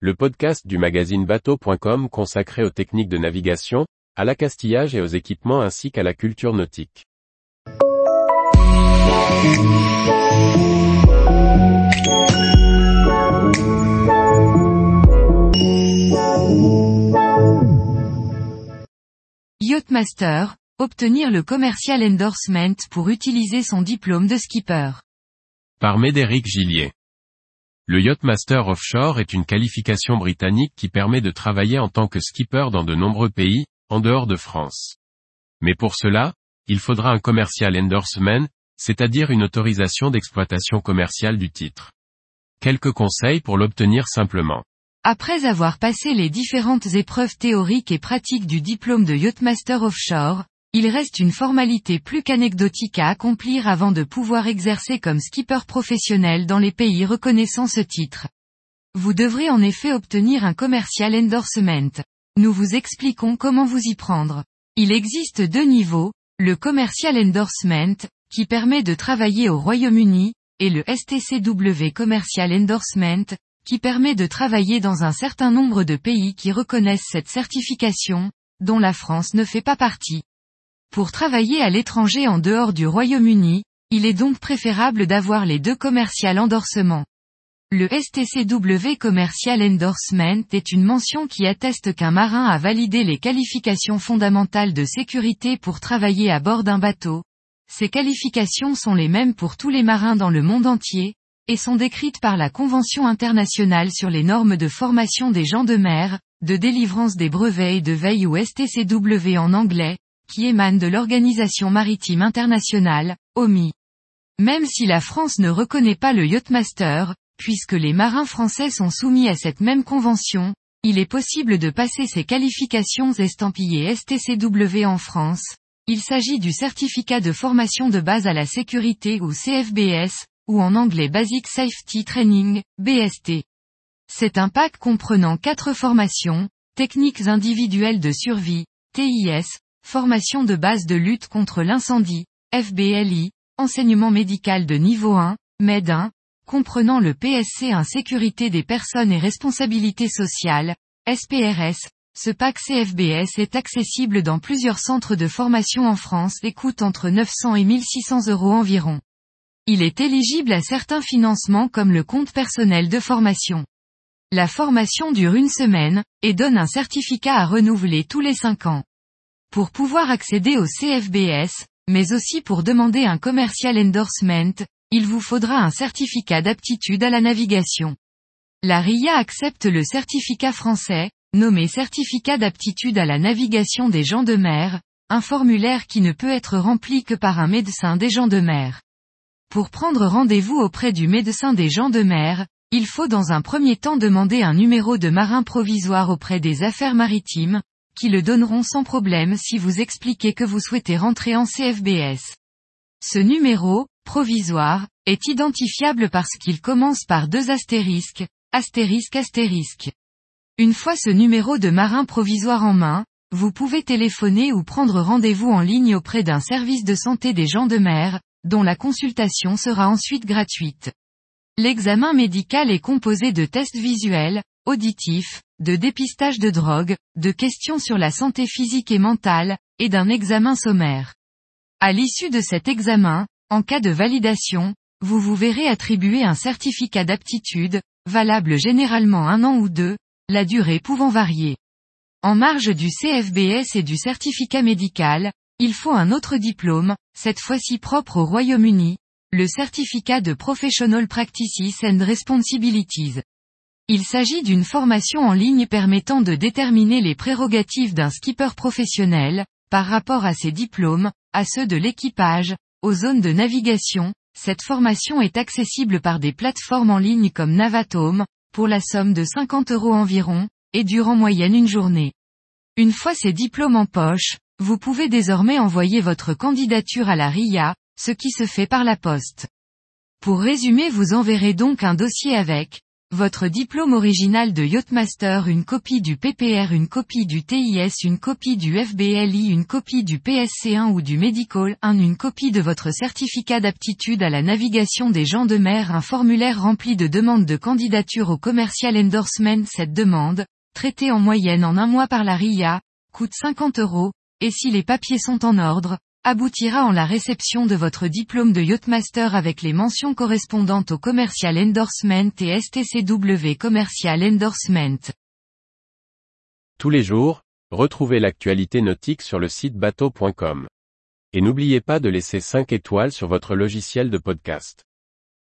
le podcast du magazine bateau.com consacré aux techniques de navigation, à l'accastillage et aux équipements ainsi qu'à la culture nautique. Yachtmaster, obtenir le commercial endorsement pour utiliser son diplôme de skipper. Par Médéric Gillier. Le Yachtmaster Offshore est une qualification britannique qui permet de travailler en tant que skipper dans de nombreux pays, en dehors de France. Mais pour cela, il faudra un commercial endorsement, c'est-à-dire une autorisation d'exploitation commerciale du titre. Quelques conseils pour l'obtenir simplement. Après avoir passé les différentes épreuves théoriques et pratiques du diplôme de Yachtmaster Offshore, il reste une formalité plus qu'anecdotique à accomplir avant de pouvoir exercer comme skipper professionnel dans les pays reconnaissant ce titre. Vous devrez en effet obtenir un commercial endorsement. Nous vous expliquons comment vous y prendre. Il existe deux niveaux, le commercial endorsement, qui permet de travailler au Royaume-Uni, et le STCW commercial endorsement, qui permet de travailler dans un certain nombre de pays qui reconnaissent cette certification, dont la France ne fait pas partie. Pour travailler à l'étranger en dehors du Royaume-Uni, il est donc préférable d'avoir les deux commercial endorsements. Le STCW Commercial Endorsement est une mention qui atteste qu'un marin a validé les qualifications fondamentales de sécurité pour travailler à bord d'un bateau. Ces qualifications sont les mêmes pour tous les marins dans le monde entier, et sont décrites par la Convention internationale sur les normes de formation des gens de mer, de délivrance des brevets et de veille ou STCW en anglais, qui émane de l'Organisation maritime internationale, OMI. Même si la France ne reconnaît pas le Yachtmaster, puisque les marins français sont soumis à cette même convention, il est possible de passer ces qualifications estampillées STCW en France. Il s'agit du certificat de formation de base à la sécurité ou CFBS, ou en anglais Basic Safety Training, BST. C'est un pack comprenant quatre formations, techniques individuelles de survie, TIS, formation de base de lutte contre l'incendie, FBLI, enseignement médical de niveau 1, MED 1, comprenant le PSC Insécurité des personnes et responsabilité sociale, SPRS, ce pack CFBS est accessible dans plusieurs centres de formation en France et coûte entre 900 et 1600 euros environ. Il est éligible à certains financements comme le compte personnel de formation. La formation dure une semaine, et donne un certificat à renouveler tous les 5 ans. Pour pouvoir accéder au CFBS, mais aussi pour demander un commercial endorsement, il vous faudra un certificat d'aptitude à la navigation. La RIA accepte le certificat français, nommé certificat d'aptitude à la navigation des gens de mer, un formulaire qui ne peut être rempli que par un médecin des gens de mer. Pour prendre rendez-vous auprès du médecin des gens de mer, il faut dans un premier temps demander un numéro de marin provisoire auprès des affaires maritimes, qui le donneront sans problème si vous expliquez que vous souhaitez rentrer en CFBS. Ce numéro, provisoire, est identifiable parce qu'il commence par deux astérisques, astérisque astérisque. Une fois ce numéro de marin provisoire en main, vous pouvez téléphoner ou prendre rendez-vous en ligne auprès d'un service de santé des gens de mer, dont la consultation sera ensuite gratuite. L'examen médical est composé de tests visuels, auditifs, de dépistage de drogue, de questions sur la santé physique et mentale, et d'un examen sommaire. À l'issue de cet examen, en cas de validation, vous vous verrez attribuer un certificat d'aptitude, valable généralement un an ou deux, la durée pouvant varier. En marge du CFBS et du certificat médical, il faut un autre diplôme, cette fois-ci propre au Royaume-Uni, le certificat de Professional Practices and Responsibilities. Il s'agit d'une formation en ligne permettant de déterminer les prérogatives d'un skipper professionnel, par rapport à ses diplômes, à ceux de l'équipage, aux zones de navigation. Cette formation est accessible par des plateformes en ligne comme Navatome, pour la somme de 50 euros environ, et dure en moyenne une journée. Une fois ces diplômes en poche, vous pouvez désormais envoyer votre candidature à la RIA, ce qui se fait par la poste. Pour résumer vous enverrez donc un dossier avec, votre diplôme original de Yachtmaster, une copie du PPR, une copie du TIS, une copie du FBLI, une copie du PSC1 ou du Medical 1, une copie de votre certificat d'aptitude à la navigation des gens de mer, un formulaire rempli de demandes de candidature au commercial endorsement. Cette demande, traitée en moyenne en un mois par la RIA, coûte 50 euros, et si les papiers sont en ordre, aboutira en la réception de votre diplôme de Yachtmaster avec les mentions correspondantes au Commercial Endorsement et STCW Commercial Endorsement. Tous les jours, retrouvez l'actualité nautique sur le site bateau.com. Et n'oubliez pas de laisser 5 étoiles sur votre logiciel de podcast.